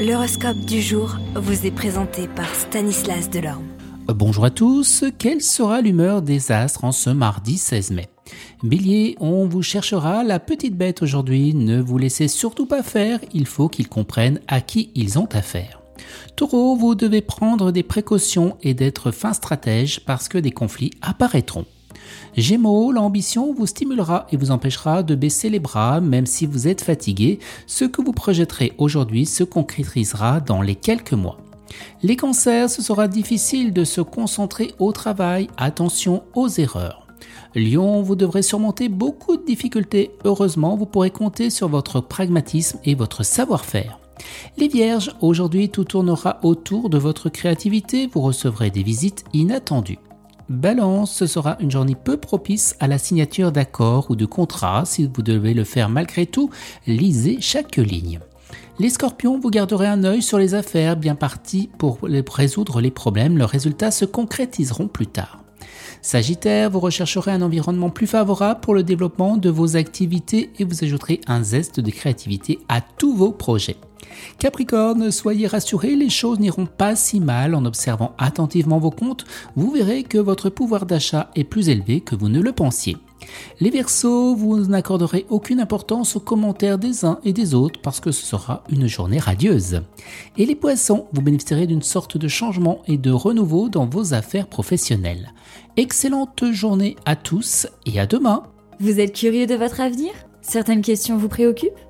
L'horoscope du jour vous est présenté par Stanislas Delorme. Bonjour à tous, quelle sera l'humeur des astres en ce mardi 16 mai? Bélier, on vous cherchera la petite bête aujourd'hui, ne vous laissez surtout pas faire, il faut qu'ils comprennent à qui ils ont affaire. Taureau, vous devez prendre des précautions et d'être fin stratège parce que des conflits apparaîtront. Gémeaux, l'ambition vous stimulera et vous empêchera de baisser les bras même si vous êtes fatigué. Ce que vous projetterez aujourd'hui se concrétisera dans les quelques mois. Les cancers, ce sera difficile de se concentrer au travail. Attention aux erreurs. Lion, vous devrez surmonter beaucoup de difficultés. Heureusement, vous pourrez compter sur votre pragmatisme et votre savoir-faire. Les vierges, aujourd'hui tout tournera autour de votre créativité, vous recevrez des visites inattendues. Balance, ce sera une journée peu propice à la signature d'accords ou de contrats. Si vous devez le faire malgré tout, lisez chaque ligne. Les scorpions, vous garderez un œil sur les affaires bien parties pour résoudre les problèmes. Leurs résultats se concrétiseront plus tard. Sagittaire, vous rechercherez un environnement plus favorable pour le développement de vos activités et vous ajouterez un zeste de créativité à tous vos projets. Capricorne, soyez rassurés, les choses n'iront pas si mal en observant attentivement vos comptes, vous verrez que votre pouvoir d'achat est plus élevé que vous ne le pensiez. Les Verseaux, vous n'accorderez aucune importance aux commentaires des uns et des autres parce que ce sera une journée radieuse. Et les Poissons, vous bénéficierez d'une sorte de changement et de renouveau dans vos affaires professionnelles. Excellente journée à tous et à demain. Vous êtes curieux de votre avenir? Certaines questions vous préoccupent?